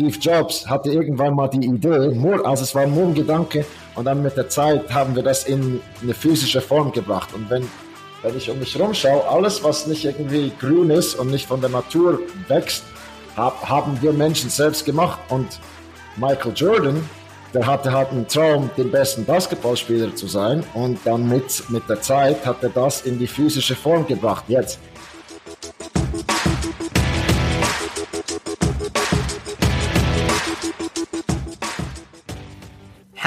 Steve Jobs hatte irgendwann mal die Idee, also es war nur ein Gedanke und dann mit der Zeit haben wir das in eine physische Form gebracht. Und wenn, wenn ich um mich rumschaue, alles, was nicht irgendwie grün ist und nicht von der Natur wächst, hab, haben wir Menschen selbst gemacht. Und Michael Jordan, der hatte halt einen Traum, den besten Basketballspieler zu sein. Und dann mit, mit der Zeit hat er das in die physische Form gebracht. Jetzt.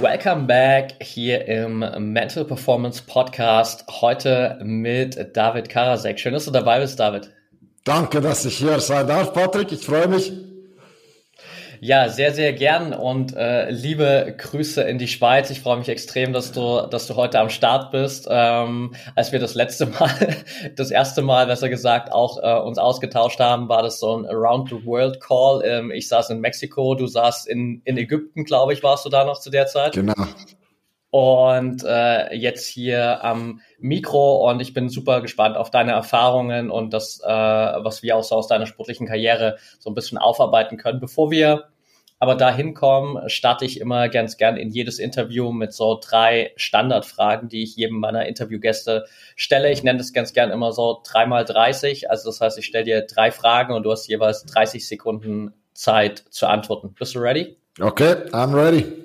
Welcome back hier im Mental Performance Podcast. Heute mit David Karasek. Schön, dass du dabei bist, David. Danke, dass ich hier sein darf, Patrick. Ich freue mich. Ja, sehr, sehr gern und äh, liebe Grüße in die Schweiz. Ich freue mich extrem, dass du, dass du heute am Start bist. Ähm, als wir das letzte Mal, das erste Mal, besser gesagt, auch äh, uns ausgetauscht haben, war das so ein Around the World Call. Ähm, ich saß in Mexiko, du saßt in, in Ägypten, glaube ich, warst du da noch zu der Zeit? Genau. Und äh, jetzt hier am Mikro und ich bin super gespannt auf deine Erfahrungen und das, äh, was wir auch so aus deiner sportlichen Karriere so ein bisschen aufarbeiten können. Bevor wir aber da hinkommen, starte ich immer ganz gern in jedes Interview mit so drei Standardfragen, die ich jedem meiner Interviewgäste stelle. Ich nenne das ganz gern immer so dreimal 30. Also das heißt, ich stelle dir drei Fragen und du hast jeweils 30 Sekunden Zeit zu antworten. Bist du ready? Okay, I'm ready.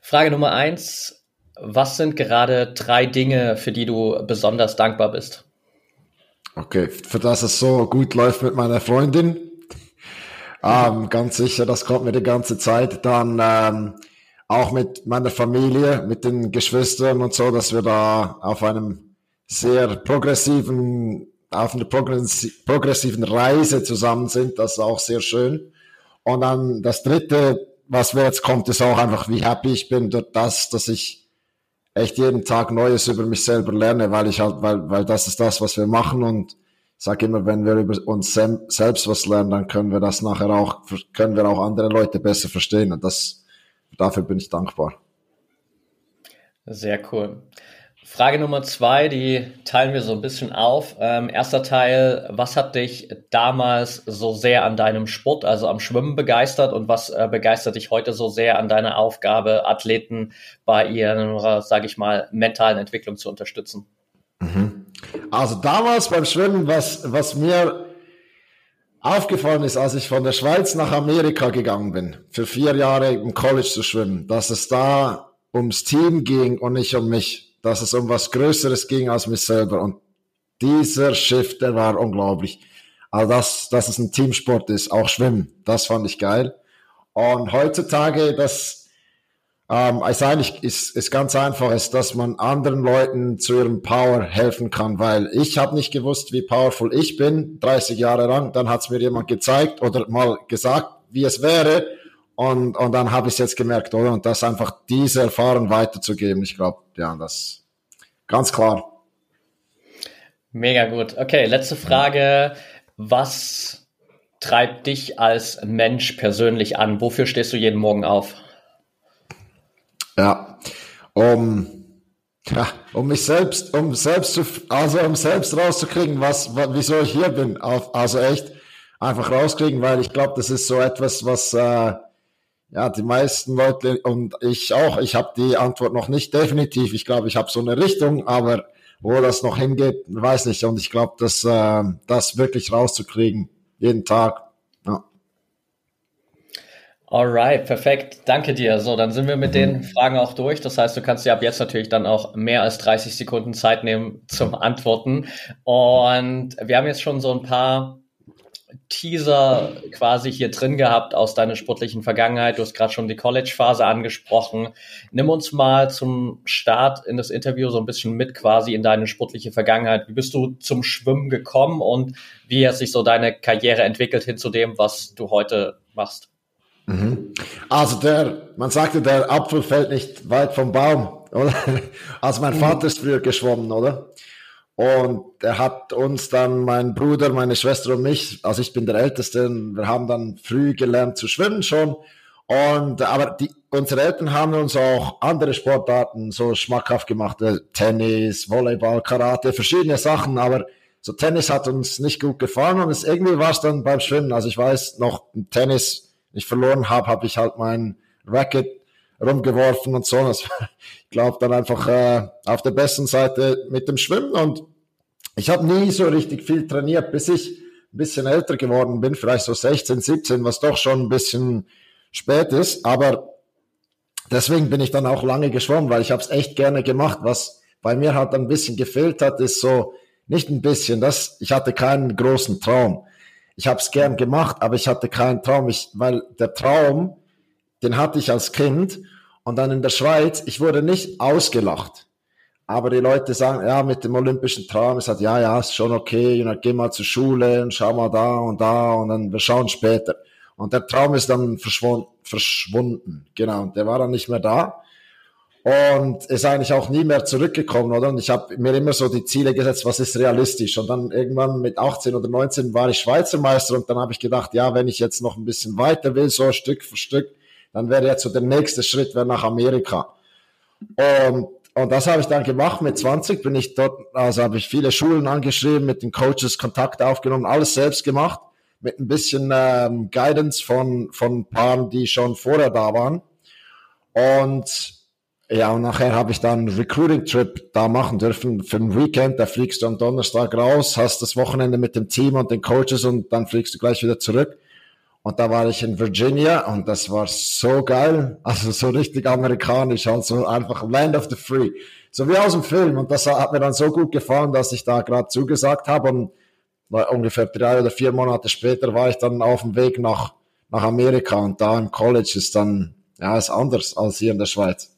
Frage Nummer eins. Was sind gerade drei Dinge, für die du besonders dankbar bist? Okay, für das es so gut läuft mit meiner Freundin. Ähm, ganz sicher, das kommt mir die ganze Zeit. Dann ähm, auch mit meiner Familie, mit den Geschwistern und so, dass wir da auf einem sehr progressiven, auf einer progressiven Reise zusammen sind. Das ist auch sehr schön. Und dann das dritte, was mir jetzt kommt, ist auch einfach, wie happy ich bin durch das, dass ich echt jeden Tag Neues über mich selber lerne, weil ich halt, weil, weil das ist das, was wir machen und sage immer, wenn wir über uns selbst was lernen, dann können wir das nachher auch, können wir auch andere Leute besser verstehen und das, dafür bin ich dankbar. Sehr cool. Frage Nummer zwei, die teilen wir so ein bisschen auf. Ähm, erster Teil, was hat dich damals so sehr an deinem Sport, also am Schwimmen begeistert und was äh, begeistert dich heute so sehr an deiner Aufgabe, Athleten bei ihrer, sage ich mal, mentalen Entwicklung zu unterstützen? Mhm. Also damals beim Schwimmen, was, was mir aufgefallen ist, als ich von der Schweiz nach Amerika gegangen bin, für vier Jahre im College zu schwimmen, dass es da ums Team ging und nicht um mich dass es um was Größeres ging als mich selber. Und dieser Shift, der war unglaublich. Also das, dass es ein Teamsport ist, auch Schwimmen, das fand ich geil. Und heutzutage, das ähm, ist eigentlich ist, ist ganz einfach, ist, dass man anderen Leuten zu ihrem Power helfen kann, weil ich habe nicht gewusst, wie powerful ich bin, 30 Jahre lang. Dann hat es mir jemand gezeigt oder mal gesagt, wie es wäre. Und, und dann habe ich es jetzt gemerkt, oder? Und das einfach diese Erfahrung weiterzugeben, ich glaube, ja, das ganz klar. Mega gut. Okay, letzte Frage. Was treibt dich als Mensch persönlich an? Wofür stehst du jeden Morgen auf? Ja, um, ja, um mich selbst, um selbst zu, also um selbst rauszukriegen, was, was wieso ich hier bin. Also echt einfach rauskriegen, weil ich glaube, das ist so etwas, was äh, ja, die meisten Leute und ich auch, ich habe die Antwort noch nicht definitiv. Ich glaube, ich habe so eine Richtung, aber wo das noch hingeht, weiß nicht. Und ich glaube, dass äh, das wirklich rauszukriegen, jeden Tag. Ja. Alright, perfekt. Danke dir. So, dann sind wir mit mhm. den Fragen auch durch. Das heißt, du kannst dir ab jetzt natürlich dann auch mehr als 30 Sekunden Zeit nehmen zum Antworten. Und wir haben jetzt schon so ein paar Teaser quasi hier drin gehabt aus deiner sportlichen Vergangenheit. Du hast gerade schon die College-Phase angesprochen. Nimm uns mal zum Start in das Interview so ein bisschen mit quasi in deine sportliche Vergangenheit. Wie bist du zum Schwimmen gekommen und wie hat sich so deine Karriere entwickelt hin zu dem, was du heute machst? Mhm. Also der, man sagte, der Apfel fällt nicht weit vom Baum, oder? Also mein mhm. Vater ist früher geschwommen, oder? Und er hat uns dann, mein Bruder, meine Schwester und mich, also ich bin der Älteste, wir haben dann früh gelernt zu schwimmen schon. Und, aber die, unsere Eltern haben uns auch andere Sportarten so schmackhaft gemacht, äh, Tennis, Volleyball, Karate, verschiedene Sachen, aber so Tennis hat uns nicht gut gefallen und es, irgendwie war es dann beim Schwimmen. Also ich weiß noch, Tennis, ich verloren habe, habe ich halt mein Racket rumgeworfen und so. Das, ich glaube dann einfach äh, auf der besten Seite mit dem Schwimmen und ich habe nie so richtig viel trainiert, bis ich ein bisschen älter geworden bin, vielleicht so 16, 17, was doch schon ein bisschen spät ist, aber deswegen bin ich dann auch lange geschwommen, weil ich habe es echt gerne gemacht. Was bei mir halt ein bisschen gefehlt hat, ist so nicht ein bisschen, das ich hatte keinen großen Traum. Ich habe es gern gemacht, aber ich hatte keinen Traum, ich, weil der Traum, den hatte ich als Kind und dann in der Schweiz, ich wurde nicht ausgelacht. Aber die Leute sagen, ja, mit dem olympischen Traum, ich sage, ja, ja, ist schon okay, und dann geh mal zur Schule und schau mal da und da und dann wir schauen später. Und der Traum ist dann verschwunden, verschwunden. Genau, und der war dann nicht mehr da und ist eigentlich auch nie mehr zurückgekommen, oder? Und ich habe mir immer so die Ziele gesetzt, was ist realistisch? Und dann irgendwann mit 18 oder 19 war ich Schweizer Meister und dann habe ich gedacht, ja, wenn ich jetzt noch ein bisschen weiter will, so Stück für Stück, dann wäre jetzt so der nächste Schritt wäre nach Amerika. Und, und das habe ich dann gemacht. Mit 20 bin ich dort, also habe ich viele Schulen angeschrieben, mit den Coaches Kontakt aufgenommen, alles selbst gemacht, mit ein bisschen ähm, Guidance von, von Paaren, die schon vorher da waren. Und ja, und nachher habe ich dann einen Recruiting-Trip da machen dürfen für ein Weekend. Da fliegst du am Donnerstag raus, hast das Wochenende mit dem Team und den Coaches und dann fliegst du gleich wieder zurück. Und da war ich in Virginia und das war so geil. Also so richtig amerikanisch, also einfach Land of the Free. So wie aus dem Film. Und das hat mir dann so gut gefallen, dass ich da gerade zugesagt habe. Und ungefähr drei oder vier Monate später war ich dann auf dem Weg nach, nach Amerika. Und da im College ist dann, ja, ist anders als hier in der Schweiz.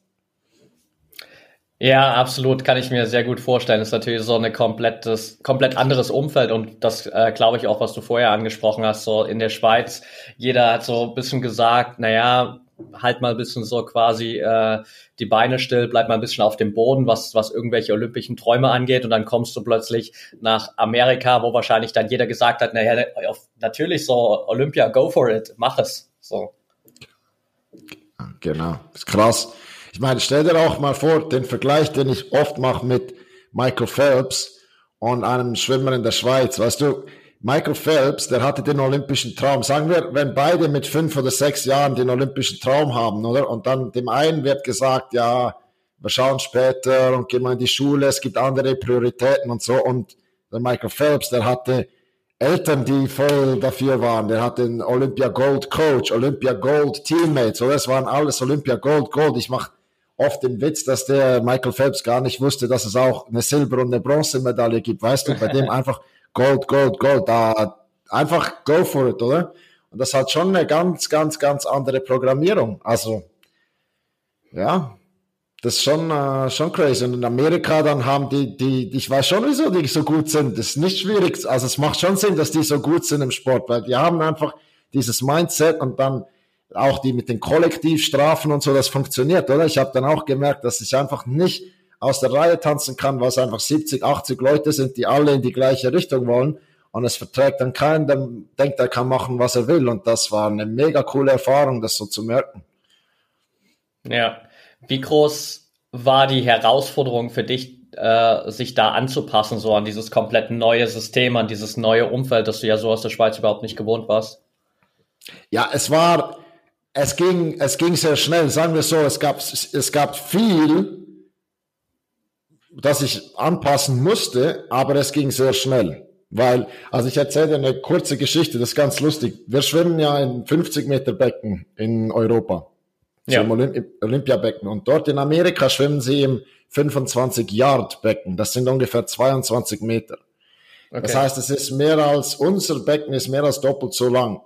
Ja, absolut, kann ich mir sehr gut vorstellen. Das ist natürlich so ein komplettes, komplett anderes Umfeld und das äh, glaube ich auch, was du vorher angesprochen hast, so in der Schweiz. Jeder hat so ein bisschen gesagt, naja, halt mal ein bisschen so quasi äh, die Beine still, bleib mal ein bisschen auf dem Boden, was, was irgendwelche olympischen Träume angeht und dann kommst du plötzlich nach Amerika, wo wahrscheinlich dann jeder gesagt hat, naja, natürlich so Olympia, go for it, mach es. So. Genau, ist krass. Ich meine, stell dir auch mal vor, den Vergleich, den ich oft mache mit Michael Phelps und einem Schwimmer in der Schweiz. Weißt du, Michael Phelps, der hatte den olympischen Traum. Sagen wir, wenn beide mit fünf oder sechs Jahren den olympischen Traum haben, oder? Und dann dem einen wird gesagt, ja, wir schauen später und gehen mal in die Schule, es gibt andere Prioritäten und so. Und der Michael Phelps, der hatte Eltern, die voll dafür waren. Der hatte einen Olympia Gold Coach, Olympia Gold Teammates, oder? Es waren alles Olympia Gold Gold. Ich mach oft den Witz, dass der Michael Phelps gar nicht wusste, dass es auch eine Silber- und eine Bronzemedaille gibt. Weißt du, bei dem einfach Gold, Gold, Gold. Da einfach go for it, oder? Und das hat schon eine ganz, ganz, ganz andere Programmierung. Also, ja, das ist schon, äh, schon crazy. Und in Amerika dann haben die, die, ich weiß schon, wieso die so gut sind. Das ist nicht schwierig. Also es macht schon Sinn, dass die so gut sind im Sport, weil die haben einfach dieses Mindset und dann auch die mit den Kollektivstrafen und so, das funktioniert, oder? Ich habe dann auch gemerkt, dass ich einfach nicht aus der Reihe tanzen kann, weil es einfach 70, 80 Leute sind, die alle in die gleiche Richtung wollen. Und es verträgt dann keinen, der denkt, er kann machen, was er will. Und das war eine mega coole Erfahrung, das so zu merken. Ja. Wie groß war die Herausforderung für dich, äh, sich da anzupassen, so an dieses komplett neue System, an dieses neue Umfeld, das du ja so aus der Schweiz überhaupt nicht gewohnt warst? Ja, es war, es ging, es ging sehr schnell, sagen wir so, es gab, es gab viel, das ich anpassen musste, aber es ging sehr schnell. Weil, also ich erzähle dir eine kurze Geschichte, das ist ganz lustig. Wir schwimmen ja in 50 Meter Becken in Europa. Ja. Im Olymp Olympiabecken. Und dort in Amerika schwimmen sie im 25 Yard Becken. Das sind ungefähr 22 Meter. Okay. Das heißt, es ist mehr als, unser Becken ist mehr als doppelt so lang.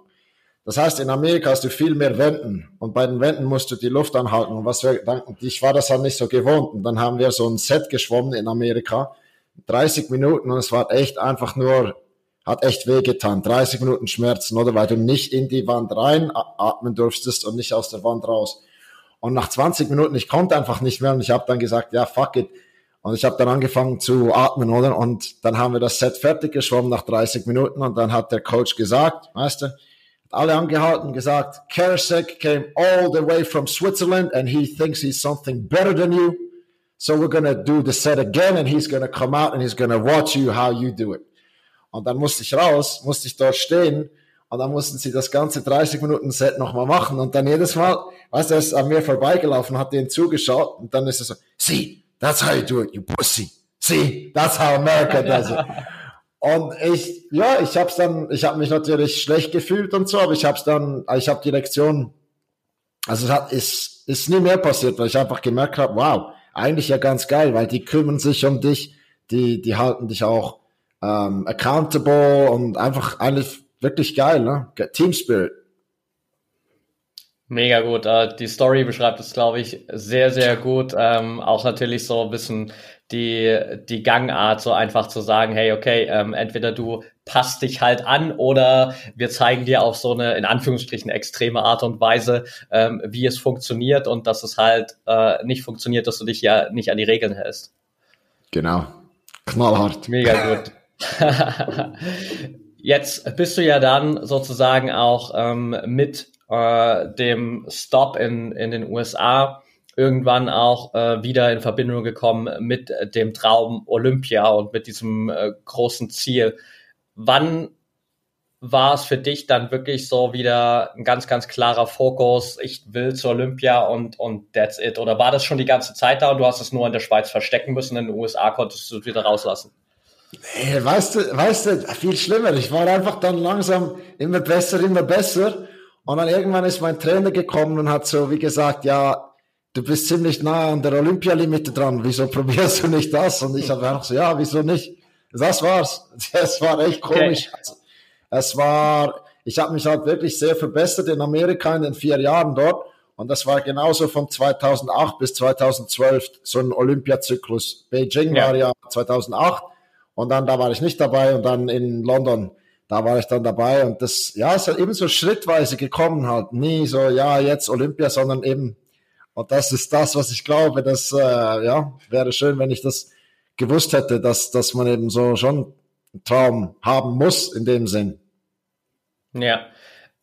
Das heißt, in Amerika hast du viel mehr Wänden und bei den Wänden musst du die Luft anhalten. Und was wir, dann, ich war das halt nicht so gewohnt. Und dann haben wir so ein Set geschwommen in Amerika, 30 Minuten und es war echt einfach nur, hat echt wehgetan. 30 Minuten Schmerzen, oder? Weil du nicht in die Wand rein atmen durftest und nicht aus der Wand raus. Und nach 20 Minuten, ich konnte einfach nicht mehr und ich habe dann gesagt, ja, fuck it. Und ich habe dann angefangen zu atmen, oder? Und dann haben wir das Set fertig geschwommen nach 30 Minuten und dann hat der Coach gesagt, weißt du, alle angehalten, gesagt, Karasek came all the way from Switzerland and he thinks he's something better than you. So we're to do the set again and he's to come out and he's to watch you how you do it. Und dann musste ich raus, musste ich dort stehen und dann mussten sie das ganze 30 Minuten Set nochmal machen und dann jedes Mal, weißt du, er ist an mir vorbeigelaufen, hat den zugeschaut und dann ist er so, see, that's how you do it, you pussy. See, that's how America does it. Und ich, ja, ich habe dann, ich habe mich natürlich schlecht gefühlt und so, aber ich habe dann, ich habe die Lektion, also es hat, ist, ist nie mehr passiert, weil ich einfach gemerkt habe, wow, eigentlich ja ganz geil, weil die kümmern sich um dich, die, die halten dich auch ähm, accountable und einfach eigentlich wirklich geil, ne? Team Spirit. Mega gut. Äh, die Story beschreibt es, glaube ich, sehr, sehr gut. Ähm, auch natürlich so ein bisschen die, die Gangart, so einfach zu sagen, hey, okay, ähm, entweder du passt dich halt an oder wir zeigen dir auf so eine, in Anführungsstrichen, extreme Art und Weise, ähm, wie es funktioniert und dass es halt äh, nicht funktioniert, dass du dich ja nicht an die Regeln hältst. Genau. Knallhart. Mega gut. Jetzt bist du ja dann sozusagen auch ähm, mit äh, dem Stop in, in den USA irgendwann auch äh, wieder in Verbindung gekommen mit dem Traum Olympia und mit diesem äh, großen Ziel. Wann war es für dich dann wirklich so wieder ein ganz, ganz klarer Fokus, ich will zur Olympia und, und that's it? Oder war das schon die ganze Zeit da und du hast es nur in der Schweiz verstecken müssen, in den USA konntest du es wieder rauslassen? Nee, weißt du, weißt du, viel schlimmer. Ich war einfach dann langsam immer besser, immer besser. Und dann irgendwann ist mein Trainer gekommen und hat so wie gesagt, ja, du bist ziemlich nah an der Olympialimite dran. Wieso probierst du nicht das? Und ich habe einfach so, ja, wieso nicht? Das war's. Es war echt komisch. Okay. Es war, ich habe mich halt wirklich sehr verbessert in Amerika in den vier Jahren dort. Und das war genauso von 2008 bis 2012 so ein Olympiazyklus. Beijing ja. war ja 2008 und dann, da war ich nicht dabei und dann in London, da war ich dann dabei und das, ja, ist halt eben so schrittweise gekommen halt. Nie so, ja, jetzt Olympia, sondern eben, und das ist das, was ich glaube, das, äh, ja, wäre schön, wenn ich das gewusst hätte, dass, dass man eben so schon einen Traum haben muss in dem Sinn. Ja.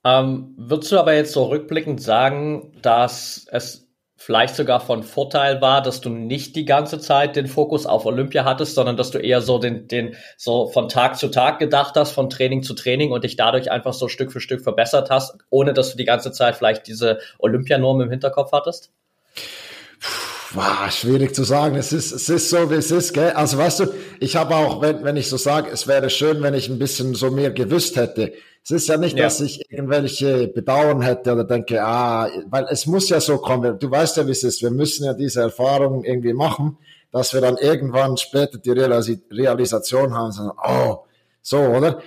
Ähm, würdest du aber jetzt so rückblickend sagen, dass es vielleicht sogar von Vorteil war, dass du nicht die ganze Zeit den Fokus auf Olympia hattest, sondern dass du eher so den, den so von Tag zu Tag gedacht hast, von Training zu Training und dich dadurch einfach so Stück für Stück verbessert hast, ohne dass du die ganze Zeit vielleicht diese Olympianorm im Hinterkopf hattest? Wow, schwierig zu sagen. Es ist, es ist so, wie es ist, gell? Also weißt du, ich habe auch, wenn, wenn ich so sage, es wäre schön, wenn ich ein bisschen so mehr gewusst hätte. Es ist ja nicht, ja. dass ich irgendwelche Bedauern hätte oder denke, ah, weil es muss ja so kommen. Du weißt ja, wie es ist. Wir müssen ja diese Erfahrung irgendwie machen, dass wir dann irgendwann später die Realis Realisation haben, so, oh, so, oder?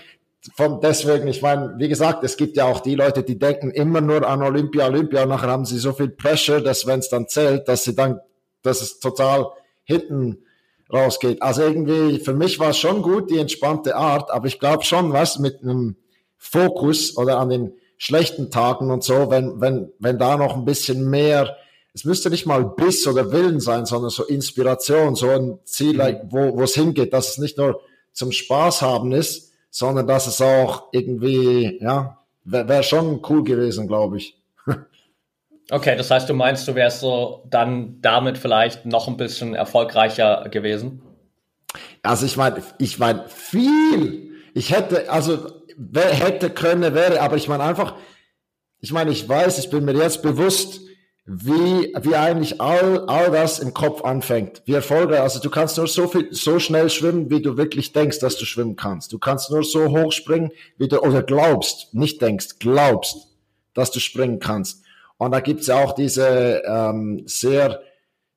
Von deswegen, ich meine, wie gesagt, es gibt ja auch die Leute, die denken immer nur an Olympia, Olympia, und nachher haben sie so viel Pressure, dass wenn es dann zählt, dass sie dann, dass es total hinten rausgeht. Also irgendwie, für mich war es schon gut, die entspannte Art, aber ich glaube schon, was mit einem Fokus oder an den schlechten Tagen und so, wenn, wenn, wenn da noch ein bisschen mehr, es müsste nicht mal Biss oder Willen sein, sondern so Inspiration, so ein Ziel, mhm. wo, wo es hingeht, dass es nicht nur zum Spaß haben ist, sondern dass es auch irgendwie, ja, wäre wär schon cool gewesen, glaube ich. Okay, das heißt, du meinst, du wärst so dann damit vielleicht noch ein bisschen erfolgreicher gewesen? Also ich meine, ich meine viel. Ich hätte, also hätte, könne, wäre. Aber ich meine einfach, ich meine, ich weiß, ich bin mir jetzt bewusst, wie, wie eigentlich all, all das im Kopf anfängt. Wie Erfolge, also du kannst nur so viel, so schnell schwimmen, wie du wirklich denkst, dass du schwimmen kannst. Du kannst nur so hoch springen, wie du, oder glaubst, nicht denkst, glaubst, dass du springen kannst. Und da gibt's ja auch diese ähm, sehr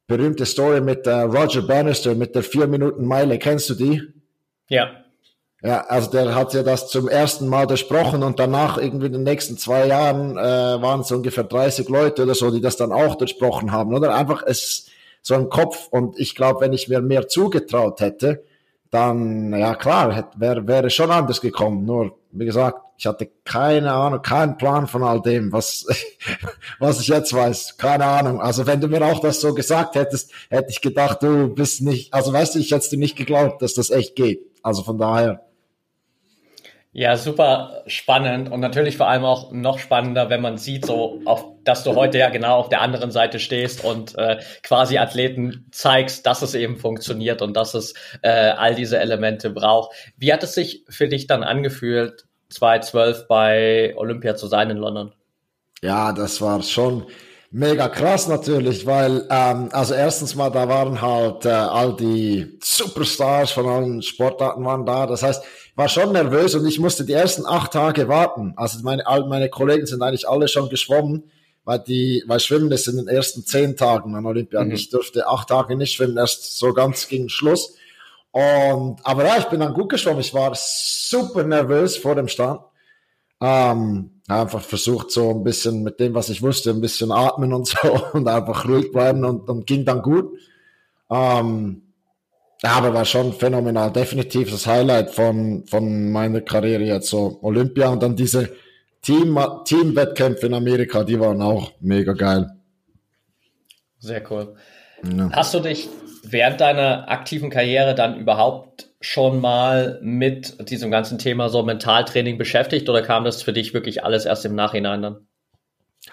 berühmte Story mit äh, Roger Bannister, mit der vier Minuten Meile. Kennst du die? Ja. Ja, also der hat ja das zum ersten Mal besprochen und danach irgendwie in den nächsten zwei Jahren äh, waren es ungefähr 30 Leute oder so, die das dann auch durchsprochen haben, oder? Einfach es so ein Kopf und ich glaube, wenn ich mir mehr zugetraut hätte, dann, ja klar, wäre wäre schon anders gekommen. Nur, wie gesagt, ich hatte keine Ahnung, keinen Plan von all dem, was, was ich jetzt weiß. Keine Ahnung. Also wenn du mir auch das so gesagt hättest, hätte ich gedacht, du bist nicht, also weißt du, ich hätte dir nicht geglaubt, dass das echt geht. Also von daher. Ja, super spannend und natürlich vor allem auch noch spannender, wenn man sieht, so auf, dass du heute ja genau auf der anderen Seite stehst und äh, quasi Athleten zeigst, dass es eben funktioniert und dass es äh, all diese Elemente braucht. Wie hat es sich für dich dann angefühlt, 2012 bei Olympia zu sein in London? Ja, das war schon mega krass natürlich, weil ähm, also erstens mal da waren halt äh, all die Superstars von allen Sportarten waren da. Das heißt war schon nervös und ich musste die ersten acht Tage warten. Also meine, all meine Kollegen sind eigentlich alle schon geschwommen, weil die, weil Schwimmen ist in den ersten zehn Tagen an Olympia. Mhm. Ich durfte acht Tage nicht schwimmen, erst so ganz gegen Schluss. Und, aber ja, ich bin dann gut geschwommen. Ich war super nervös vor dem Start. Ähm, einfach versucht so ein bisschen mit dem, was ich wusste, ein bisschen atmen und so und einfach ruhig bleiben und, und ging dann gut. Ähm, ja, aber war schon phänomenal. Definitiv das Highlight von, von meiner Karriere jetzt so Olympia und dann diese Team, Teamwettkämpfe in Amerika, die waren auch mega geil. Sehr cool. Ja. Hast du dich während deiner aktiven Karriere dann überhaupt schon mal mit diesem ganzen Thema so Mentaltraining beschäftigt oder kam das für dich wirklich alles erst im Nachhinein dann?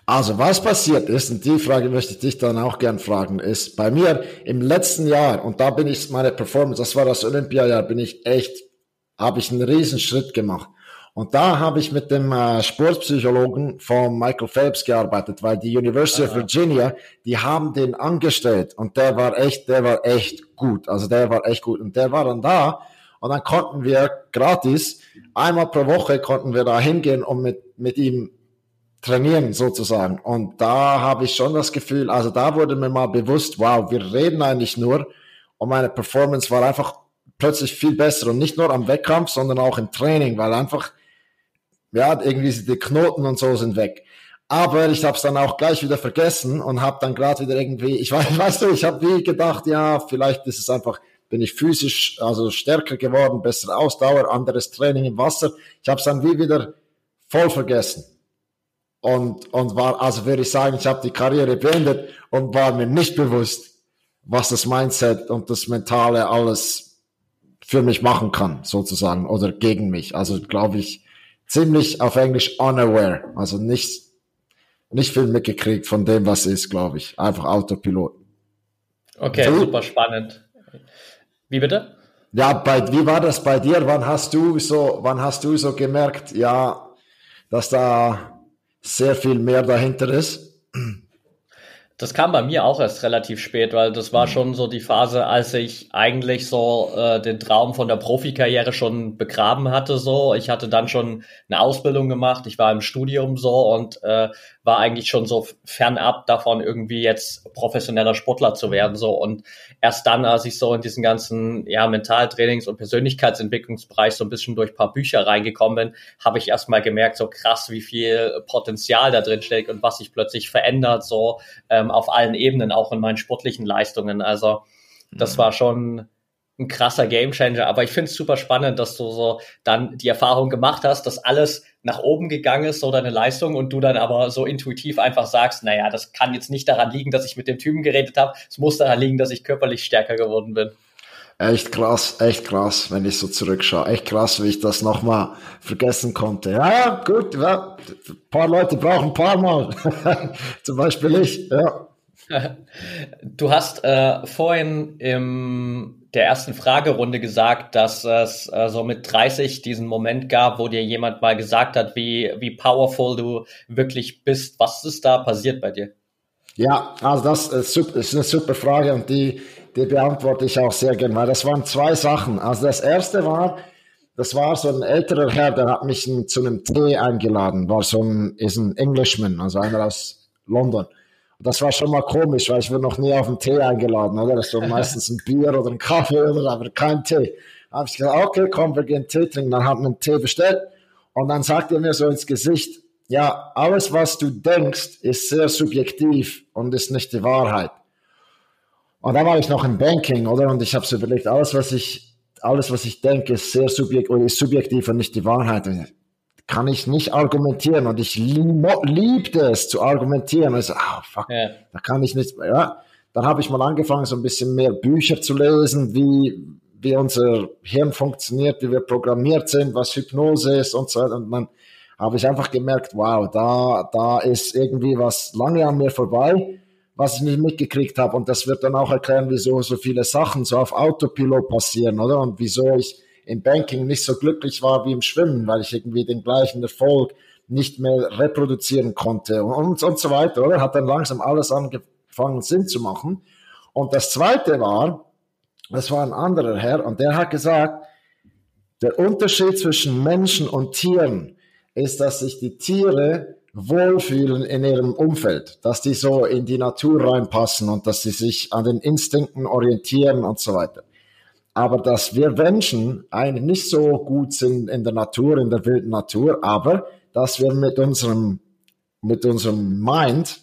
Also was passiert ist, und die Frage möchte ich dich dann auch gern fragen, ist bei mir im letzten Jahr, und da bin ich meine Performance, das war das Olympiajahr, bin ich echt, habe ich einen riesen Schritt gemacht. Und da habe ich mit dem äh, Sportpsychologen von Michael Phelps gearbeitet, weil die University Aha. of Virginia, die haben den angestellt und der war echt, der war echt gut. Also der war echt gut und der war dann da und dann konnten wir gratis einmal pro Woche konnten wir da hingehen und mit mit ihm trainieren sozusagen. Und da habe ich schon das Gefühl, also da wurde mir mal bewusst, wow, wir reden eigentlich nur und meine Performance war einfach plötzlich viel besser und nicht nur am Wettkampf, sondern auch im Training, weil einfach, ja, irgendwie die Knoten und so sind weg. Aber ich habe es dann auch gleich wieder vergessen und habe dann gerade wieder irgendwie, ich weiß, weißt du, ich habe wie gedacht, ja, vielleicht ist es einfach, bin ich physisch also stärker geworden, bessere Ausdauer, anderes Training im Wasser. Ich habe es dann wie wieder voll vergessen und, und war, also würde ich sagen, ich habe die Karriere beendet und war mir nicht bewusst, was das Mindset und das Mentale alles für mich machen kann, sozusagen, oder gegen mich. Also glaube ich, ziemlich auf Englisch unaware, also nicht, nicht viel mitgekriegt von dem, was ist, glaube ich. Einfach Autopilot. Okay, du? super spannend. Wie bitte? Ja, bei, wie war das bei dir? Wann hast du so, wann hast du so gemerkt, ja, dass da sehr viel mehr dahinter ist. Das kam bei mir auch erst relativ spät, weil das war schon so die Phase, als ich eigentlich so äh, den Traum von der Profikarriere schon begraben hatte. So, ich hatte dann schon eine Ausbildung gemacht, ich war im Studium so und äh, war eigentlich schon so fernab davon, irgendwie jetzt professioneller Sportler zu werden. So und erst dann, als ich so in diesen ganzen ja Mentaltrainings und Persönlichkeitsentwicklungsbereich so ein bisschen durch paar Bücher reingekommen bin, habe ich erst mal gemerkt, so krass, wie viel Potenzial da drin steckt und was sich plötzlich verändert, so ähm, auf allen Ebenen, auch in meinen sportlichen Leistungen. Also das mhm. war schon ein krasser Gamechanger. Aber ich finde es super spannend, dass du so dann die Erfahrung gemacht hast, dass alles nach oben gegangen ist, so deine Leistung, und du dann aber so intuitiv einfach sagst, naja, das kann jetzt nicht daran liegen, dass ich mit dem Typen geredet habe, es muss daran liegen, dass ich körperlich stärker geworden bin. Echt krass, echt krass, wenn ich so zurückschaue. Echt krass, wie ich das nochmal vergessen konnte. Ja, gut, ja, ein paar Leute brauchen ein paar Mal. Zum Beispiel ich, ja. Du hast äh, vorhin im der ersten Fragerunde gesagt, dass es äh, so mit 30 diesen Moment gab, wo dir jemand mal gesagt hat, wie, wie powerful du wirklich bist. Was ist da passiert bei dir? Ja, also das ist eine super Frage und die, die beantworte ich auch sehr gerne, weil das waren zwei Sachen. Also das erste war, das war so ein älterer Herr, der hat mich zu einem Tee eingeladen, war so ein, ist ein Englishman, also einer aus London. Das war schon mal komisch, weil ich wurde noch nie auf einen Tee eingeladen, oder? Das war meistens ein Bier oder ein Kaffee oder aber kein Tee. Da habe ich gesagt, okay, komm, wir gehen Tee trinken. Dann haben wir einen Tee bestellt und dann sagt er mir so ins Gesicht, ja, alles, was du denkst, ist sehr subjektiv und ist nicht die Wahrheit. Und dann war ich noch im Banking, oder? Und ich habe so überlegt, alles, was ich, alles, was ich denke, ist sehr subjektiv, subjektiv und nicht die Wahrheit. Kann ich nicht argumentieren und ich liebte es zu argumentieren. Und ich so, ah, fuck, ja. da kann ich nicht, ja. Dann habe ich mal angefangen, so ein bisschen mehr Bücher zu lesen, wie, wie unser Hirn funktioniert, wie wir programmiert sind, was Hypnose ist und so weiter. Und dann habe ich einfach gemerkt, wow, da, da ist irgendwie was lange an mir vorbei, was ich nicht mitgekriegt habe. Und das wird dann auch erklären, wieso so viele Sachen so auf Autopilot passieren, oder? Und wieso ich im Banking nicht so glücklich war wie im Schwimmen, weil ich irgendwie den gleichen Erfolg nicht mehr reproduzieren konnte und, und so weiter, oder? Hat dann langsam alles angefangen Sinn zu machen. Und das zweite war, das war ein anderer Herr und der hat gesagt, der Unterschied zwischen Menschen und Tieren ist, dass sich die Tiere wohlfühlen in ihrem Umfeld, dass die so in die Natur reinpassen und dass sie sich an den Instinkten orientieren und so weiter. Aber dass wir Menschen eigentlich nicht so gut sind in der Natur, in der wilden Natur, aber dass wir mit unserem, mit unserem Mind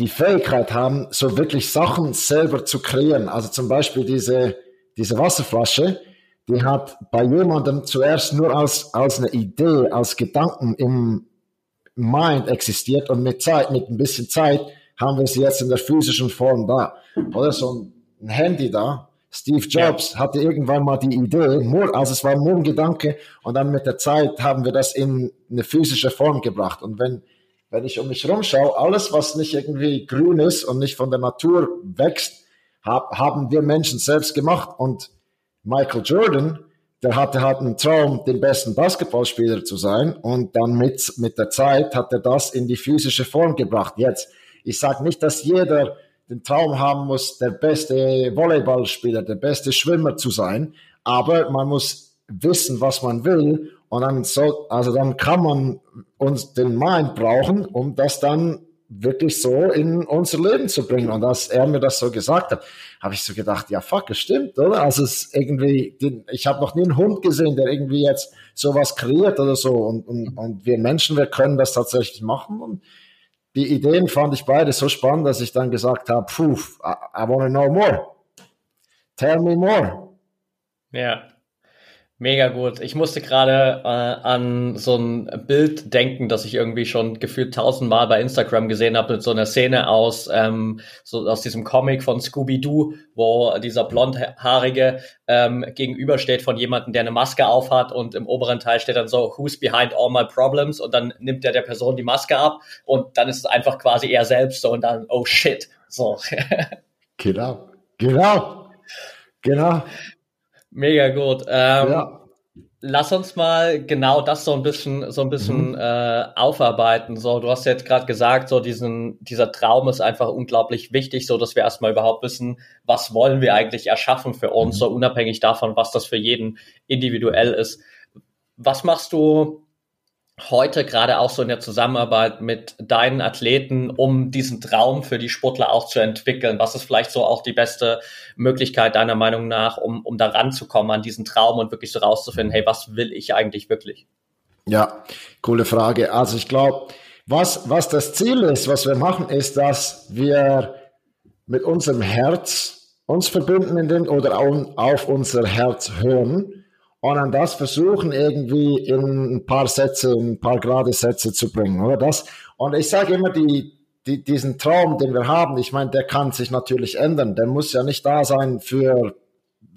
die Fähigkeit haben, so wirklich Sachen selber zu kreieren. Also zum Beispiel diese, diese Wasserflasche, die hat bei jemandem zuerst nur als, als eine Idee, als Gedanken im Mind existiert und mit Zeit, mit ein bisschen Zeit haben wir sie jetzt in der physischen Form da. Oder so ein Handy da. Steve Jobs ja. hatte irgendwann mal die Idee, also es war nur ein Gedanke und dann mit der Zeit haben wir das in eine physische Form gebracht. Und wenn, wenn ich um mich rumschaue, alles, was nicht irgendwie grün ist und nicht von der Natur wächst, hab, haben wir Menschen selbst gemacht und Michael Jordan, der hatte halt einen Traum, den besten Basketballspieler zu sein und dann mit, mit der Zeit hat er das in die physische Form gebracht. Jetzt, ich sage nicht, dass jeder den Traum haben muss, der beste Volleyballspieler, der beste Schwimmer zu sein, aber man muss wissen, was man will und dann so, also dann kann man uns den Mind brauchen, um das dann wirklich so in unser Leben zu bringen. Und als er mir das so gesagt hat, habe ich so gedacht, ja fuck, es stimmt, oder? Also es irgendwie, ich habe noch nie einen Hund gesehen, der irgendwie jetzt sowas kreiert oder so. Und, und, und wir Menschen, wir können das tatsächlich machen. Und die Ideen fand ich beide so spannend, dass ich dann gesagt habe, puh, I, I want to know more. Tell me more. Ja. Mega gut. Ich musste gerade äh, an so ein Bild denken, das ich irgendwie schon gefühlt tausendmal bei Instagram gesehen habe, mit so einer Szene aus, ähm, so aus diesem Comic von Scooby-Doo, wo dieser blondhaarige ähm, gegenübersteht von jemandem, der eine Maske aufhat und im oberen Teil steht dann so, who's behind all my problems? Und dann nimmt er der Person die Maske ab und dann ist es einfach quasi er selbst so und dann, oh shit. So. genau. Genau. Genau. Mega gut. Ähm, ja. Lass uns mal genau das so ein bisschen, so ein bisschen mhm. äh, aufarbeiten. So, du hast jetzt gerade gesagt, so diesen, dieser Traum ist einfach unglaublich wichtig, so dass wir erstmal überhaupt wissen, was wollen wir eigentlich erschaffen für uns, mhm. so unabhängig davon, was das für jeden individuell ist. Was machst du heute gerade auch so in der Zusammenarbeit mit deinen Athleten, um diesen Traum für die Sportler auch zu entwickeln? Was ist vielleicht so auch die beste Möglichkeit deiner Meinung nach, um, um da ranzukommen an diesen Traum und wirklich so rauszufinden, hey, was will ich eigentlich wirklich? Ja, coole Frage. Also ich glaube, was, was das Ziel ist, was wir machen, ist, dass wir mit unserem Herz uns verbinden in den, oder auf unser Herz hören und dann das versuchen irgendwie in ein paar Sätze, in ein paar gerade Sätze zu bringen, oder das? Und ich sage immer, die, die, diesen Traum, den wir haben, ich meine, der kann sich natürlich ändern, der muss ja nicht da sein für,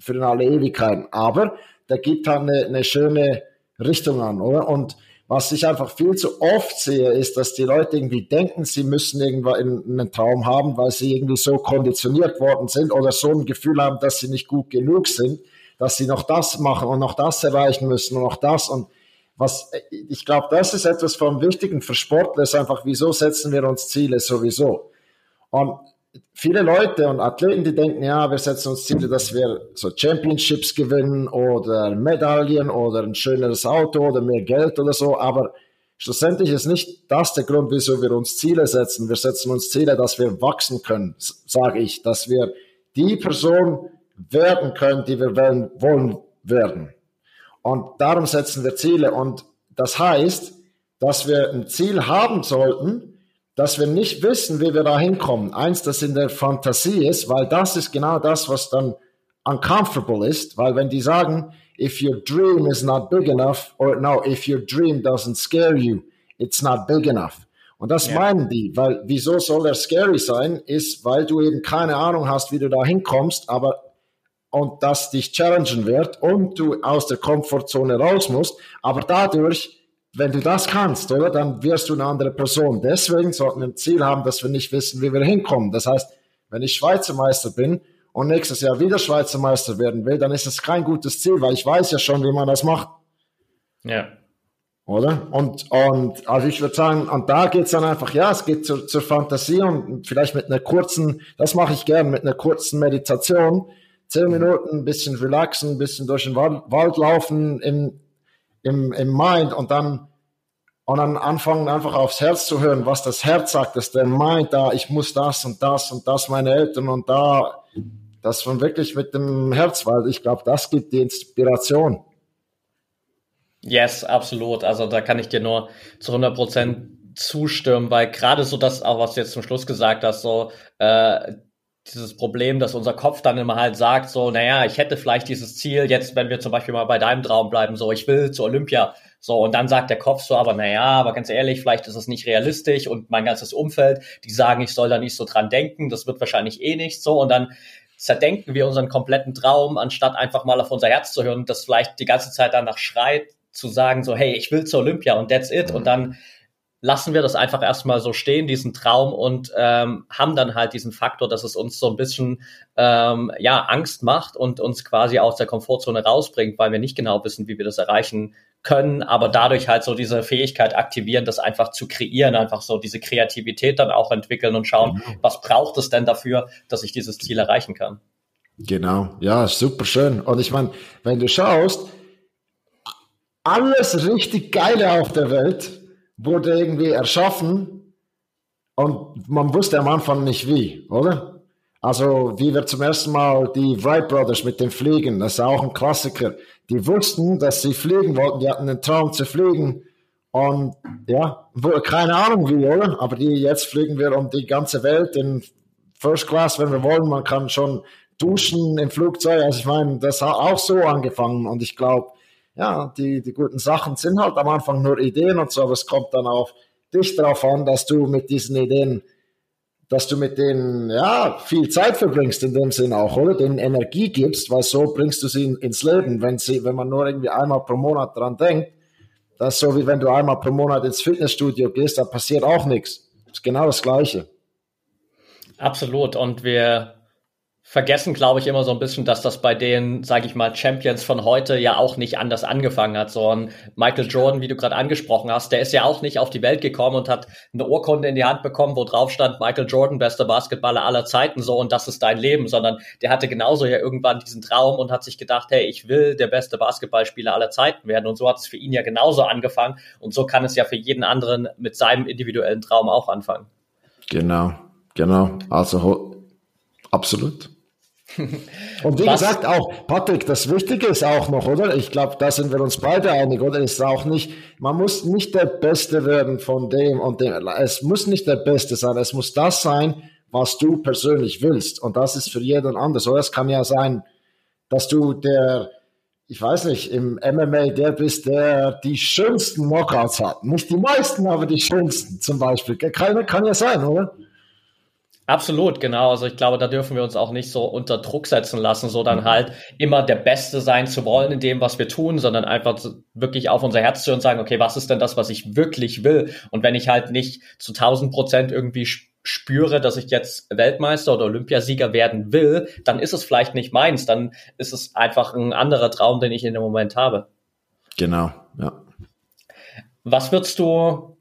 für in alle Ewigkeiten, aber der gibt halt eine, eine schöne Richtung an, oder? Und was ich einfach viel zu oft sehe, ist, dass die Leute irgendwie denken, sie müssen irgendwann einen Traum haben, weil sie irgendwie so konditioniert worden sind oder so ein Gefühl haben, dass sie nicht gut genug sind dass sie noch das machen und noch das erreichen müssen und noch das und was, ich glaube, das ist etwas vom Wichtigen für Sportler, ist einfach, wieso setzen wir uns Ziele sowieso? Und viele Leute und Athleten, die denken, ja, wir setzen uns Ziele, dass wir so Championships gewinnen oder Medaillen oder ein schöneres Auto oder mehr Geld oder so, aber schlussendlich ist nicht das der Grund, wieso wir uns Ziele setzen. Wir setzen uns Ziele, dass wir wachsen können, sage ich, dass wir die Person werden können, die wir wollen, wollen werden. Und darum setzen wir Ziele. Und das heißt, dass wir ein Ziel haben sollten, dass wir nicht wissen, wie wir da hinkommen. Eins, das in der Fantasie ist, weil das ist genau das, was dann uncomfortable ist, weil wenn die sagen, if your dream is not big enough, or no, if your dream doesn't scare you, it's not big enough. Und das yeah. meinen die, weil wieso soll der scary sein, ist, weil du eben keine Ahnung hast, wie du da hinkommst, aber und das dich challengen wird und du aus der Komfortzone raus musst, aber dadurch wenn du das kannst, oder, dann wirst du eine andere Person. Deswegen sollten wir ein Ziel haben, dass wir nicht wissen, wie wir hinkommen. Das heißt, wenn ich Schweizer Meister bin und nächstes Jahr wieder Schweizer Meister werden will, dann ist es kein gutes Ziel, weil ich weiß ja schon, wie man das macht. Ja. Oder? Und, und also ich würde sagen, und da geht's dann einfach, ja, es geht zur, zur Fantasie und vielleicht mit einer kurzen, das mache ich gern, mit einer kurzen Meditation, zehn Minuten, ein bisschen relaxen, ein bisschen durch den Wald, Wald laufen, im, im, im Mind und dann, und dann anfangen einfach aufs Herz zu hören, was das Herz sagt, dass der Mind da, ich muss das und das und das meine Eltern und da, das von wirklich mit dem Herz, weil ich glaube, das gibt die Inspiration. Yes, absolut. Also da kann ich dir nur zu 100 Prozent zustimmen, weil gerade so das auch, was du jetzt zum Schluss gesagt hast, so äh, dieses Problem, dass unser Kopf dann immer halt sagt, so, naja, ich hätte vielleicht dieses Ziel, jetzt, wenn wir zum Beispiel mal bei deinem Traum bleiben, so, ich will zu Olympia, so, und dann sagt der Kopf so, aber naja, aber ganz ehrlich, vielleicht ist es nicht realistisch und mein ganzes Umfeld, die sagen, ich soll da nicht so dran denken, das wird wahrscheinlich eh nicht so, und dann zerdenken wir unseren kompletten Traum, anstatt einfach mal auf unser Herz zu hören, das vielleicht die ganze Zeit danach schreit, zu sagen, so, hey, ich will zur Olympia und that's it, und dann lassen wir das einfach erstmal so stehen, diesen Traum, und ähm, haben dann halt diesen Faktor, dass es uns so ein bisschen ähm, ja Angst macht und uns quasi aus der Komfortzone rausbringt, weil wir nicht genau wissen, wie wir das erreichen können, aber dadurch halt so diese Fähigkeit aktivieren, das einfach zu kreieren, einfach so diese Kreativität dann auch entwickeln und schauen, genau. was braucht es denn dafür, dass ich dieses Ziel erreichen kann. Genau, ja, super schön. Und ich meine, wenn du schaust, alles richtig Geile auf der Welt wurde irgendwie erschaffen und man wusste am Anfang nicht wie, oder? Also wie wir zum ersten Mal die Wright Brothers mit dem Fliegen, das ist auch ein Klassiker. Die wussten, dass sie fliegen wollten, die hatten den Traum zu fliegen und ja, keine Ahnung wie, oder? Aber die, jetzt fliegen wir um die ganze Welt in First Class, wenn wir wollen. Man kann schon duschen im Flugzeug. Also ich meine, das hat auch so angefangen und ich glaube, ja, die, die guten Sachen sind halt am Anfang nur Ideen und so, aber es kommt dann auf dich drauf an, dass du mit diesen Ideen, dass du mit denen, ja, viel Zeit verbringst in dem Sinn auch, oder? Denen Energie gibst, weil so bringst du sie in, ins Leben. Wenn sie, wenn man nur irgendwie einmal pro Monat dran denkt, das ist so wie wenn du einmal pro Monat ins Fitnessstudio gehst, da passiert auch nichts. Das ist genau das Gleiche. Absolut. Und wir vergessen, glaube ich, immer so ein bisschen, dass das bei den, sage ich mal, Champions von heute ja auch nicht anders angefangen hat. So ein Michael Jordan, wie du gerade angesprochen hast, der ist ja auch nicht auf die Welt gekommen und hat eine Urkunde in die Hand bekommen, wo drauf stand, Michael Jordan, bester Basketballer aller Zeiten, so und das ist dein Leben, sondern der hatte genauso ja irgendwann diesen Traum und hat sich gedacht, hey, ich will der beste Basketballspieler aller Zeiten werden. Und so hat es für ihn ja genauso angefangen und so kann es ja für jeden anderen mit seinem individuellen Traum auch anfangen. Genau, genau. Also absolut. Und wie Was? gesagt, auch, Patrick, das Wichtige ist auch noch, oder? Ich glaube, da sind wir uns beide einig, oder? Ist auch nicht, man muss nicht der Beste werden von dem und dem. Es muss nicht der Beste sein, es muss das sein, was du persönlich willst. Und das ist für jeden anders. Oder es kann ja sein, dass du der, ich weiß nicht, im MMA der bist, der die schönsten Knockouts hat. Nicht die meisten, aber die schönsten zum Beispiel. Kann, kann ja sein, oder? Absolut, genau. Also ich glaube, da dürfen wir uns auch nicht so unter Druck setzen lassen, so dann halt immer der Beste sein zu wollen in dem, was wir tun, sondern einfach wirklich auf unser Herz zu und sagen, okay, was ist denn das, was ich wirklich will? Und wenn ich halt nicht zu 1000 Prozent irgendwie spüre, dass ich jetzt Weltmeister oder Olympiasieger werden will, dann ist es vielleicht nicht meins, dann ist es einfach ein anderer Traum, den ich in dem Moment habe. Genau, ja. Was würdest du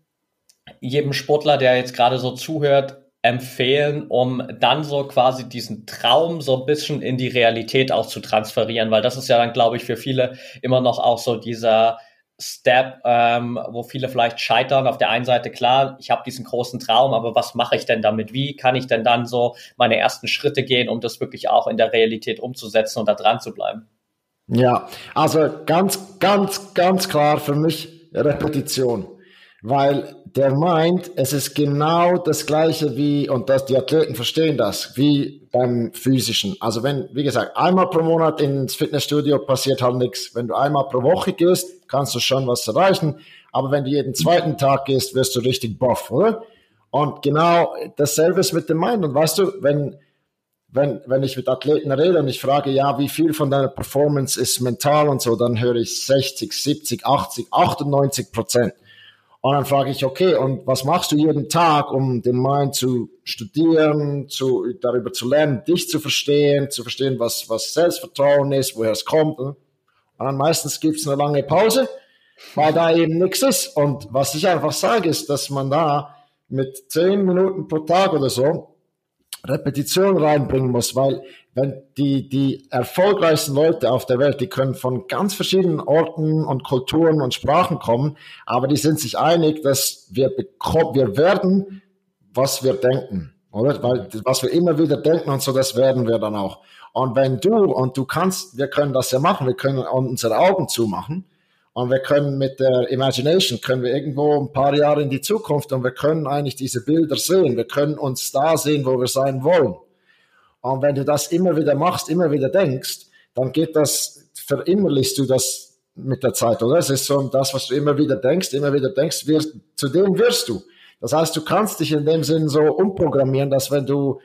jedem Sportler, der jetzt gerade so zuhört, empfehlen, um dann so quasi diesen Traum so ein bisschen in die Realität auch zu transferieren, weil das ist ja dann, glaube ich, für viele immer noch auch so dieser Step, ähm, wo viele vielleicht scheitern. Auf der einen Seite klar, ich habe diesen großen Traum, aber was mache ich denn damit? Wie kann ich denn dann so meine ersten Schritte gehen, um das wirklich auch in der Realität umzusetzen und da dran zu bleiben? Ja, also ganz, ganz, ganz klar für mich Repetition, weil der meint, es ist genau das gleiche wie, und das, die Athleten verstehen das, wie beim physischen. Also wenn, wie gesagt, einmal pro Monat ins Fitnessstudio passiert halt nichts. Wenn du einmal pro Woche gehst, kannst du schon was erreichen. Aber wenn du jeden zweiten Tag gehst, wirst du richtig boff, oder? Und genau dasselbe ist mit dem Mind. Und weißt du, wenn, wenn, wenn ich mit Athleten rede und ich frage, ja, wie viel von deiner Performance ist mental und so, dann höre ich 60, 70, 80, 98 Prozent. Und dann frage ich, okay, und was machst du jeden Tag, um den Mind zu studieren, zu, darüber zu lernen, dich zu verstehen, zu verstehen, was, was Selbstvertrauen ist, woher es kommt. Und dann meistens gibt es eine lange Pause, weil da eben nichts ist. Und was ich einfach sage, ist, dass man da mit zehn Minuten pro Tag oder so Repetition reinbringen muss, weil die, die erfolgreichsten Leute auf der Welt, die können von ganz verschiedenen Orten und Kulturen und Sprachen kommen, aber die sind sich einig, dass wir bekommen, wir werden, was wir denken, oder? Weil was wir immer wieder denken und so, das werden wir dann auch. Und wenn du, und du kannst, wir können das ja machen, wir können unsere Augen zumachen, und wir können mit der Imagination, können wir irgendwo ein paar Jahre in die Zukunft und wir können eigentlich diese Bilder sehen. Wir können uns da sehen, wo wir sein wollen. Und wenn du das immer wieder machst, immer wieder denkst, dann geht das, verinnerlichst du das mit der Zeit, oder? Es ist so das, was du immer wieder denkst, immer wieder denkst, wirst, zu dem wirst du. Das heißt, du kannst dich in dem Sinn so umprogrammieren, dass wenn du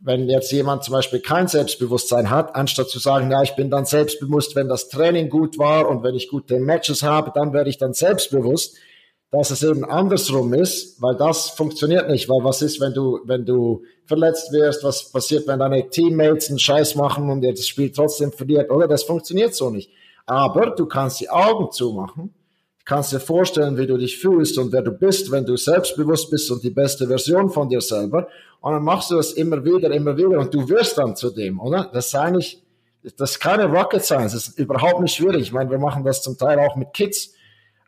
wenn jetzt jemand zum Beispiel kein Selbstbewusstsein hat, anstatt zu sagen, ja, ich bin dann selbstbewusst, wenn das Training gut war und wenn ich gute Matches habe, dann werde ich dann selbstbewusst, dass es eben andersrum ist, weil das funktioniert nicht, weil was ist, wenn du, wenn du verletzt wirst, was passiert, wenn deine Teammates einen Scheiß machen und ihr das Spiel trotzdem verliert, oder? Das funktioniert so nicht. Aber du kannst die Augen zumachen kannst dir vorstellen, wie du dich fühlst und wer du bist, wenn du selbstbewusst bist und die beste Version von dir selber. Und dann machst du das immer wieder, immer wieder und du wirst dann zu dem, oder? Das ist eigentlich, das ist keine Rocket Science, das ist überhaupt nicht schwierig. Ich meine, wir machen das zum Teil auch mit Kids.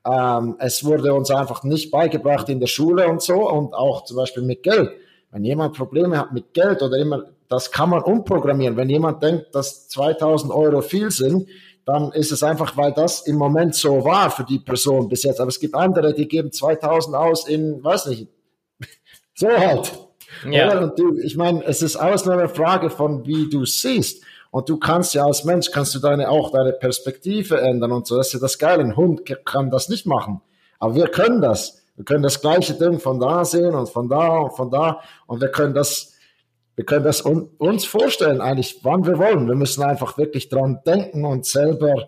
Ähm, es wurde uns einfach nicht beigebracht in der Schule und so und auch zum Beispiel mit Geld. Wenn jemand Probleme hat mit Geld oder immer, das kann man umprogrammieren. Wenn jemand denkt, dass 2000 Euro viel sind, dann ist es einfach, weil das im Moment so war für die Person bis jetzt. Aber es gibt andere, die geben 2000 aus in, weiß nicht, so halt. Ja. Und du, ich meine, es ist alles nur eine Frage von, wie du siehst. Und du kannst ja als Mensch, kannst du deine, auch deine Perspektive ändern und so. Das ist ja das Geile. Ein Hund kann das nicht machen. Aber wir können das. Wir können das gleiche Ding von da sehen und von da und von da. Und wir können das wir können das un uns vorstellen, eigentlich, wann wir wollen. Wir müssen einfach wirklich dran denken und selber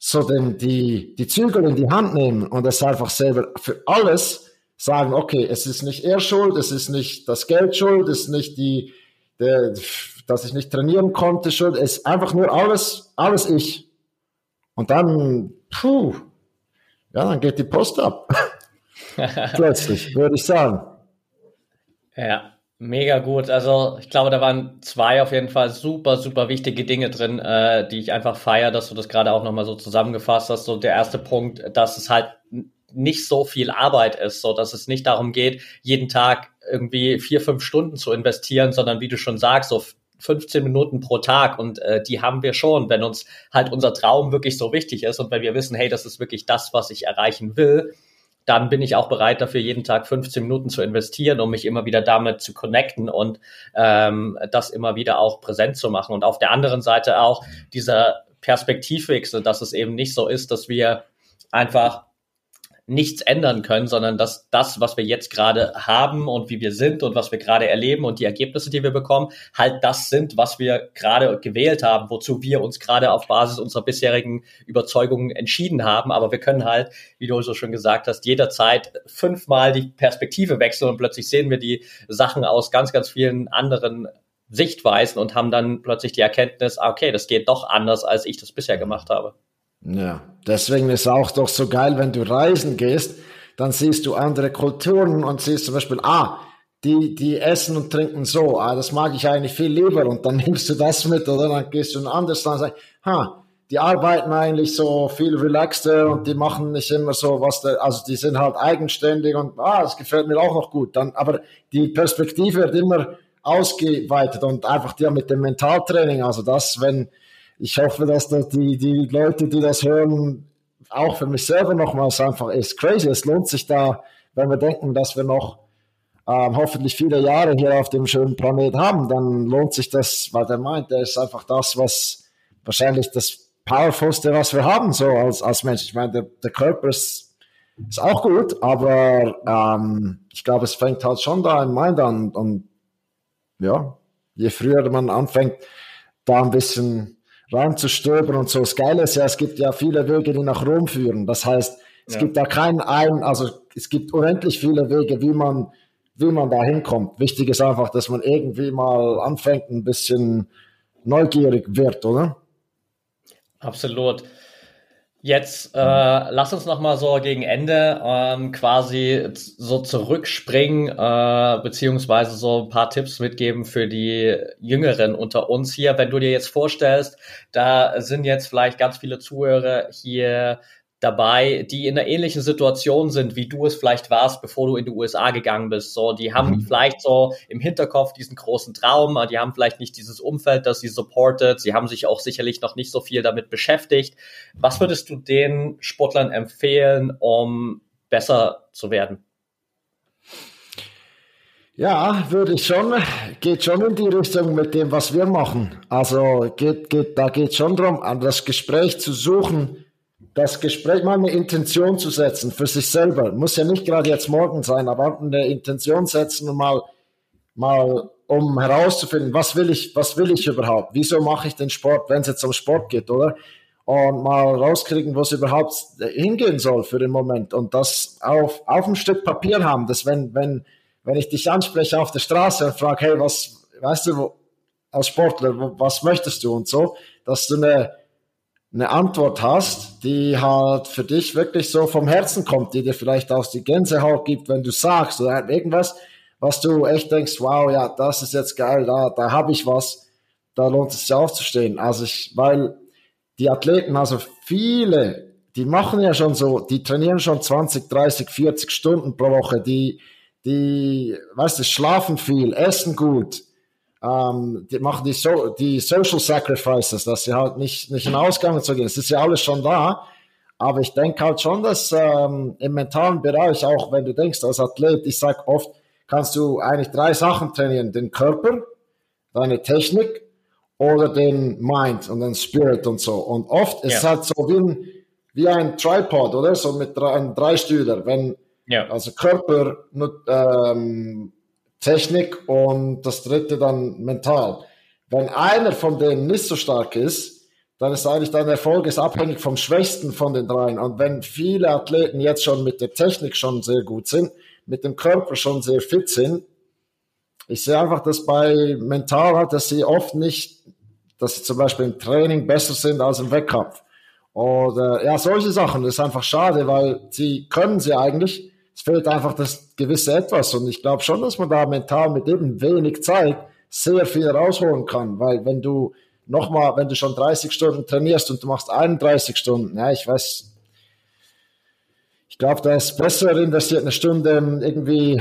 so den, die, die Zügel in die Hand nehmen und es einfach selber für alles sagen, okay, es ist nicht er schuld, es ist nicht das Geld schuld, es ist nicht die, der, dass ich nicht trainieren konnte schuld, es ist einfach nur alles, alles ich. Und dann, puh, ja, dann geht die Post ab. Plötzlich, würde ich sagen. Ja, Mega gut. Also ich glaube, da waren zwei auf jeden Fall super, super wichtige Dinge drin, äh, die ich einfach feiere, dass du das gerade auch nochmal so zusammengefasst hast. So der erste Punkt, dass es halt nicht so viel Arbeit ist, so dass es nicht darum geht, jeden Tag irgendwie vier, fünf Stunden zu investieren, sondern wie du schon sagst, so 15 Minuten pro Tag und äh, die haben wir schon, wenn uns halt unser Traum wirklich so wichtig ist und wenn wir wissen, hey, das ist wirklich das, was ich erreichen will, dann bin ich auch bereit dafür, jeden Tag 15 Minuten zu investieren, um mich immer wieder damit zu connecten und ähm, das immer wieder auch präsent zu machen. Und auf der anderen Seite auch dieser Perspektivwechsel, dass es eben nicht so ist, dass wir einfach nichts ändern können, sondern dass das, was wir jetzt gerade haben und wie wir sind und was wir gerade erleben und die Ergebnisse, die wir bekommen, halt das sind, was wir gerade gewählt haben, wozu wir uns gerade auf Basis unserer bisherigen Überzeugungen entschieden haben. Aber wir können halt, wie du so schon gesagt hast, jederzeit fünfmal die Perspektive wechseln und plötzlich sehen wir die Sachen aus ganz, ganz vielen anderen Sichtweisen und haben dann plötzlich die Erkenntnis, okay, das geht doch anders, als ich das bisher gemacht habe. Ja, deswegen ist auch doch so geil, wenn du reisen gehst, dann siehst du andere Kulturen und siehst zum Beispiel, ah, die, die essen und trinken so, ah, das mag ich eigentlich viel lieber und dann nimmst du das mit oder dann gehst du in ein anderes Land und sagst, ha, die arbeiten eigentlich so viel relaxter und die machen nicht immer so was, der, also die sind halt eigenständig und ah, das gefällt mir auch noch gut. Dann, aber die Perspektive wird immer ausgeweitet und einfach ja mit dem Mentaltraining, also das, wenn ich hoffe, dass das die, die Leute, die das hören, auch für mich selber nochmals einfach ist crazy. Es lohnt sich da, wenn wir denken, dass wir noch ähm, hoffentlich viele Jahre hier auf dem schönen Planet haben, dann lohnt sich das, weil der meint, der ist einfach das, was wahrscheinlich das powerfulste, was wir haben, so als, als Mensch. Ich meine, der, der Körper ist, ist auch gut, aber ähm, ich glaube, es fängt halt schon da im Mind an. Und ja, je früher man anfängt, da ein bisschen reinzustöbern und so. Das Geile ist ja, es gibt ja viele Wege, die nach Rom führen. Das heißt, es ja. gibt da keinen einen, also es gibt unendlich viele Wege, wie man, wie man da hinkommt. Wichtig ist einfach, dass man irgendwie mal anfängt, ein bisschen neugierig wird, oder? Absolut. Jetzt äh, lass uns noch mal so gegen Ende ähm, quasi so zurückspringen äh, beziehungsweise so ein paar Tipps mitgeben für die Jüngeren unter uns hier. Wenn du dir jetzt vorstellst, da sind jetzt vielleicht ganz viele Zuhörer hier dabei, die in einer ähnlichen Situation sind, wie du es vielleicht warst, bevor du in die USA gegangen bist. So, die haben mhm. vielleicht so im Hinterkopf diesen großen Traum, die haben vielleicht nicht dieses Umfeld, das sie supportet. Sie haben sich auch sicherlich noch nicht so viel damit beschäftigt. Was würdest du den Sportlern empfehlen, um besser zu werden? Ja, würde ich schon, geht schon in die Richtung mit dem, was wir machen. Also geht, geht, da geht schon darum, an das Gespräch zu suchen, das Gespräch mal eine Intention zu setzen für sich selber. Muss ja nicht gerade jetzt morgen sein, aber eine Intention setzen und mal, mal um herauszufinden, was will ich, was will ich überhaupt? Wieso mache ich den Sport, wenn es jetzt um Sport geht, oder? Und mal rauskriegen, wo es überhaupt hingehen soll für den Moment. Und das auf, auf ein Stück Papier haben, dass wenn, wenn, wenn ich dich anspreche auf der Straße und frage, hey, was, weißt du, als Sportler, was möchtest du und so, dass du eine, eine Antwort hast, die halt für dich wirklich so vom Herzen kommt, die dir vielleicht auch die Gänsehaut gibt, wenn du sagst oder irgendwas, was du echt denkst, wow, ja, das ist jetzt geil, da, da habe ich was, da lohnt es sich aufzustehen. Also ich, weil die Athleten, also viele, die machen ja schon so, die trainieren schon 20, 30, 40 Stunden pro Woche, die, die, weißt du, schlafen viel, essen gut, ähm, die machen die, so, die Social Sacrifices, dass sie halt nicht, nicht in Ausgang zu gehen. Es ist ja alles schon da. Aber ich denke halt schon, dass ähm, im mentalen Bereich, auch wenn du denkst als Athlet, ich sag oft, kannst du eigentlich drei Sachen trainieren. Den Körper, deine Technik oder den Mind und den Spirit und so. Und oft ja. ist es halt so wie ein, wie ein Tripod, oder? So mit drei, einem Dreistühler. Wenn, ja. also Körper, ähm, Technik und das dritte dann mental. Wenn einer von denen nicht so stark ist, dann ist eigentlich dein Erfolg ist abhängig vom Schwächsten von den dreien. Und wenn viele Athleten jetzt schon mit der Technik schon sehr gut sind, mit dem Körper schon sehr fit sind, ich sehe einfach, dass bei mental hat, dass sie oft nicht, dass sie zum Beispiel im Training besser sind als im Wettkampf. Oder ja, solche Sachen. Das ist einfach schade, weil sie können sie eigentlich, es fehlt einfach das gewisse Etwas. Und ich glaube schon, dass man da mental mit eben wenig Zeit sehr viel rausholen kann. Weil wenn du nochmal, wenn du schon 30 Stunden trainierst und du machst 31 Stunden, ja, ich weiß, ich glaube, da ist besser investiert eine Stunde irgendwie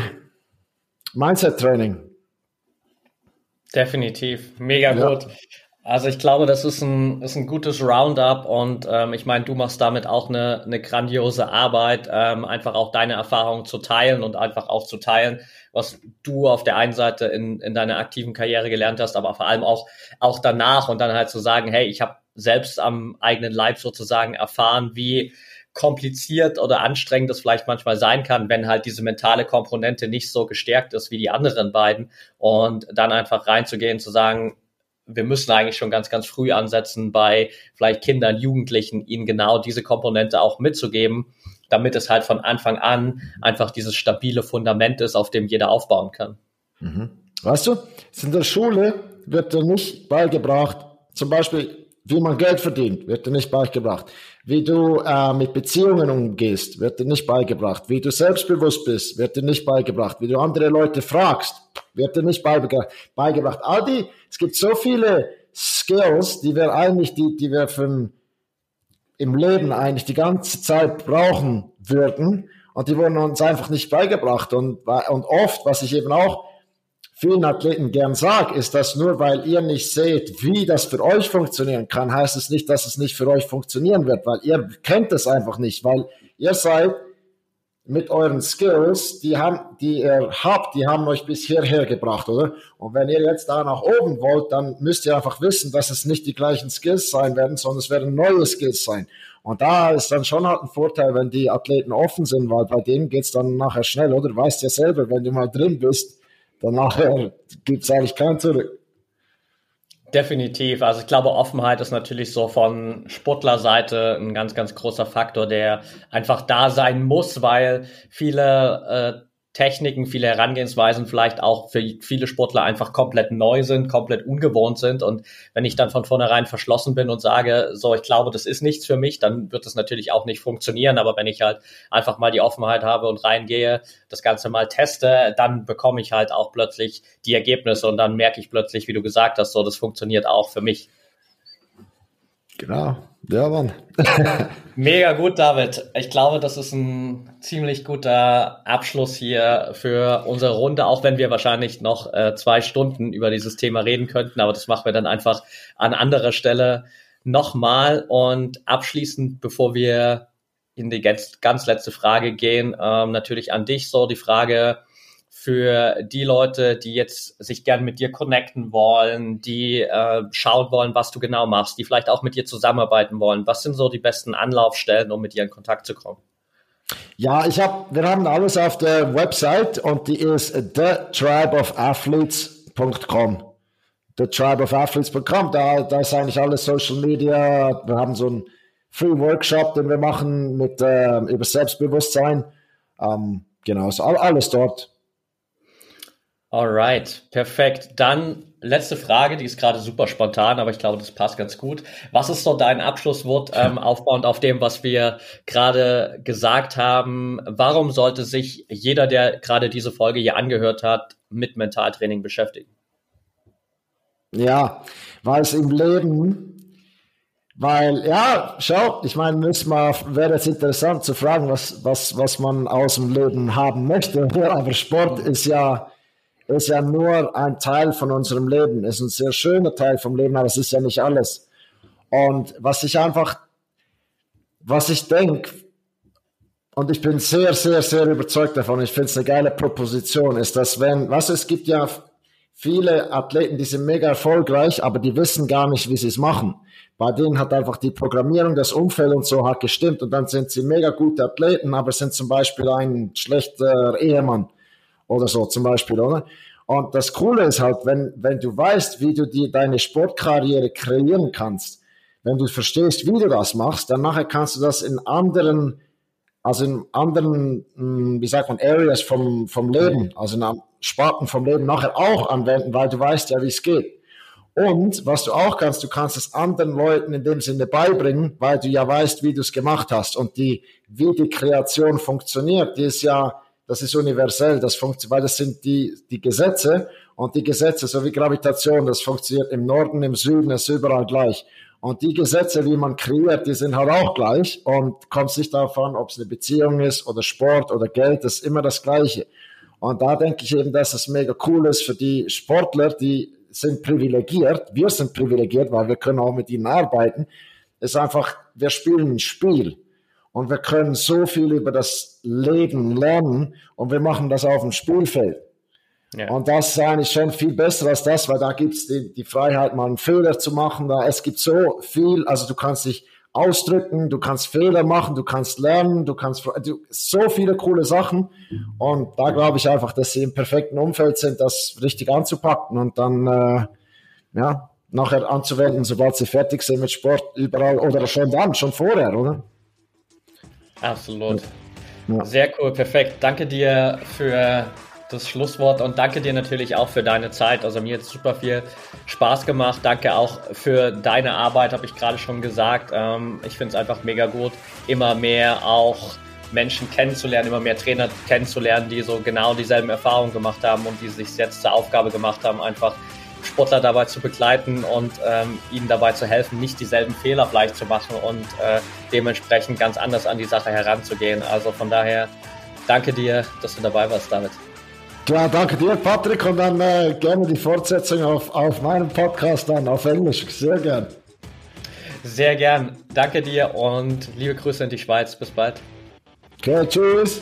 Mindset-Training. Definitiv, mega ja. gut. Also ich glaube, das ist ein, ist ein gutes Roundup und ähm, ich meine, du machst damit auch eine, eine grandiose Arbeit, ähm, einfach auch deine Erfahrungen zu teilen und einfach auch zu teilen, was du auf der einen Seite in, in deiner aktiven Karriere gelernt hast, aber vor allem auch, auch danach und dann halt zu sagen, hey, ich habe selbst am eigenen Leib sozusagen erfahren, wie kompliziert oder anstrengend es vielleicht manchmal sein kann, wenn halt diese mentale Komponente nicht so gestärkt ist wie die anderen beiden und dann einfach reinzugehen, zu sagen, wir müssen eigentlich schon ganz, ganz früh ansetzen bei vielleicht Kindern, Jugendlichen, ihnen genau diese Komponente auch mitzugeben, damit es halt von Anfang an einfach dieses stabile Fundament ist, auf dem jeder aufbauen kann. Mhm. Weißt du, in der Schule wird dir nicht beigebracht, zum Beispiel wie man Geld verdient, wird dir nicht beigebracht. Wie du äh, mit Beziehungen umgehst, wird dir nicht beigebracht. Wie du selbstbewusst bist, wird dir nicht beigebracht. Wie du andere Leute fragst, wird dir nicht beigebracht. All die, es gibt so viele Skills, die wir eigentlich, die, die wir von, im Leben eigentlich die ganze Zeit brauchen würden. Und die wurden uns einfach nicht beigebracht. Und, und oft, was ich eben auch vielen Athleten gern sage, ist, dass nur weil ihr nicht seht, wie das für euch funktionieren kann, heißt es nicht, dass es nicht für euch funktionieren wird, weil ihr kennt es einfach nicht, weil ihr seid mit euren Skills, die haben, die ihr habt, die haben euch bis hierher gebracht, oder? Und wenn ihr jetzt da nach oben wollt, dann müsst ihr einfach wissen, dass es nicht die gleichen Skills sein werden, sondern es werden neue Skills sein. Und da ist dann schon halt ein Vorteil, wenn die Athleten offen sind, weil bei denen geht's dann nachher schnell, oder? Du weißt ja selber, wenn du mal drin bist, dann nachher gibt's eigentlich kein Zurück. Definitiv. Also ich glaube, Offenheit ist natürlich so von Sportlerseite ein ganz, ganz großer Faktor, der einfach da sein muss, weil viele äh, Techniken, viele Herangehensweisen vielleicht auch für viele Sportler einfach komplett neu sind, komplett ungewohnt sind. Und wenn ich dann von vornherein verschlossen bin und sage, so, ich glaube, das ist nichts für mich, dann wird das natürlich auch nicht funktionieren. Aber wenn ich halt einfach mal die Offenheit habe und reingehe, das Ganze mal teste, dann bekomme ich halt auch plötzlich die Ergebnisse und dann merke ich plötzlich, wie du gesagt hast, so, das funktioniert auch für mich. Genau. Ja, Mann. Mega gut, David. Ich glaube, das ist ein ziemlich guter Abschluss hier für unsere Runde, auch wenn wir wahrscheinlich noch äh, zwei Stunden über dieses Thema reden könnten, aber das machen wir dann einfach an anderer Stelle nochmal. Und abschließend, bevor wir in die ganz, ganz letzte Frage gehen, ähm, natürlich an dich so die Frage, für die Leute, die jetzt sich gern mit dir connecten wollen, die äh, schauen wollen, was du genau machst, die vielleicht auch mit dir zusammenarbeiten wollen? Was sind so die besten Anlaufstellen, um mit dir in Kontakt zu kommen? Ja, ich habe, wir haben alles auf der Website und die ist thetribeofathletes.com. Thetribeofathletes.com, da, da ist eigentlich alles Social Media. Wir haben so einen Free Workshop, den wir machen mit äh, über Selbstbewusstsein. Ähm, genau, ist alles dort. Alright, perfekt. Dann letzte Frage, die ist gerade super spontan, aber ich glaube, das passt ganz gut. Was ist so dein Abschlusswort ähm, aufbauend auf dem, was wir gerade gesagt haben? Warum sollte sich jeder, der gerade diese Folge hier angehört hat, mit Mentaltraining beschäftigen? Ja, weil es im Leben, weil, ja, schau, ich meine, wäre es interessant zu fragen, was, was, was man aus dem Leben haben möchte. Aber Sport ist ja, ist ja nur ein Teil von unserem Leben, ist ein sehr schöner Teil vom Leben, aber es ist ja nicht alles. Und was ich einfach, was ich denke, und ich bin sehr, sehr, sehr überzeugt davon, ich finde es eine geile Proposition, ist, dass wenn, was es gibt ja viele Athleten, die sind mega erfolgreich, aber die wissen gar nicht, wie sie es machen. Bei denen hat einfach die Programmierung, das Umfeld und so hat gestimmt und dann sind sie mega gute Athleten, aber sind zum Beispiel ein schlechter Ehemann oder so zum Beispiel, oder? Und das Coole ist halt, wenn, wenn du weißt, wie du die, deine Sportkarriere kreieren kannst, wenn du verstehst, wie du das machst, dann nachher kannst du das in anderen, also in anderen, hm, wie sagt man, Areas vom, vom Leben, also in Sparten vom Leben nachher auch anwenden, weil du weißt ja, wie es geht. Und was du auch kannst, du kannst es anderen Leuten in dem Sinne beibringen, weil du ja weißt, wie du es gemacht hast und die, wie die Kreation funktioniert, die ist ja, das ist universell, das funktioniert, weil das sind die, die Gesetze und die Gesetze, so wie Gravitation, das funktioniert im Norden, im Süden, ist überall gleich. Und die Gesetze, wie man kreiert, die sind halt auch gleich und kommt darauf an, ob es eine Beziehung ist oder Sport oder Geld, das ist immer das Gleiche. Und da denke ich eben, dass es mega cool ist für die Sportler, die sind privilegiert. Wir sind privilegiert, weil wir können auch mit ihnen arbeiten. Ist einfach, wir spielen ein Spiel. Und wir können so viel über das Leben lernen und wir machen das auf dem Spielfeld. Ja. Und das ist eigentlich schon viel besser als das, weil da gibt es die, die, Freiheit, mal einen Fehler zu machen. Da, es gibt so viel, also du kannst dich ausdrücken, du kannst Fehler machen, du kannst lernen, du kannst du, so viele coole Sachen. Und da glaube ich einfach, dass sie im perfekten Umfeld sind, das richtig anzupacken und dann äh, ja, nachher anzuwenden, sobald sie fertig sind mit Sport, überall oder schon dann, schon vorher, oder? Absolut. Ja. Sehr cool, perfekt. Danke dir für das Schlusswort und danke dir natürlich auch für deine Zeit. Also mir hat es super viel Spaß gemacht. Danke auch für deine Arbeit, habe ich gerade schon gesagt. Ähm, ich finde es einfach mega gut, immer mehr auch Menschen kennenzulernen, immer mehr Trainer kennenzulernen, die so genau dieselben Erfahrungen gemacht haben und die sich jetzt zur Aufgabe gemacht haben, einfach Sportler dabei zu begleiten und ähm, ihnen dabei zu helfen, nicht dieselben Fehler vielleicht zu machen und äh, dementsprechend ganz anders an die Sache heranzugehen. Also von daher danke dir, dass du dabei warst, David. Ja, danke dir, Patrick, und dann äh, gerne die Fortsetzung auf, auf meinem Podcast dann auf Englisch. Sehr gern. Sehr gern. Danke dir und liebe Grüße in die Schweiz. Bis bald. Okay, tschüss.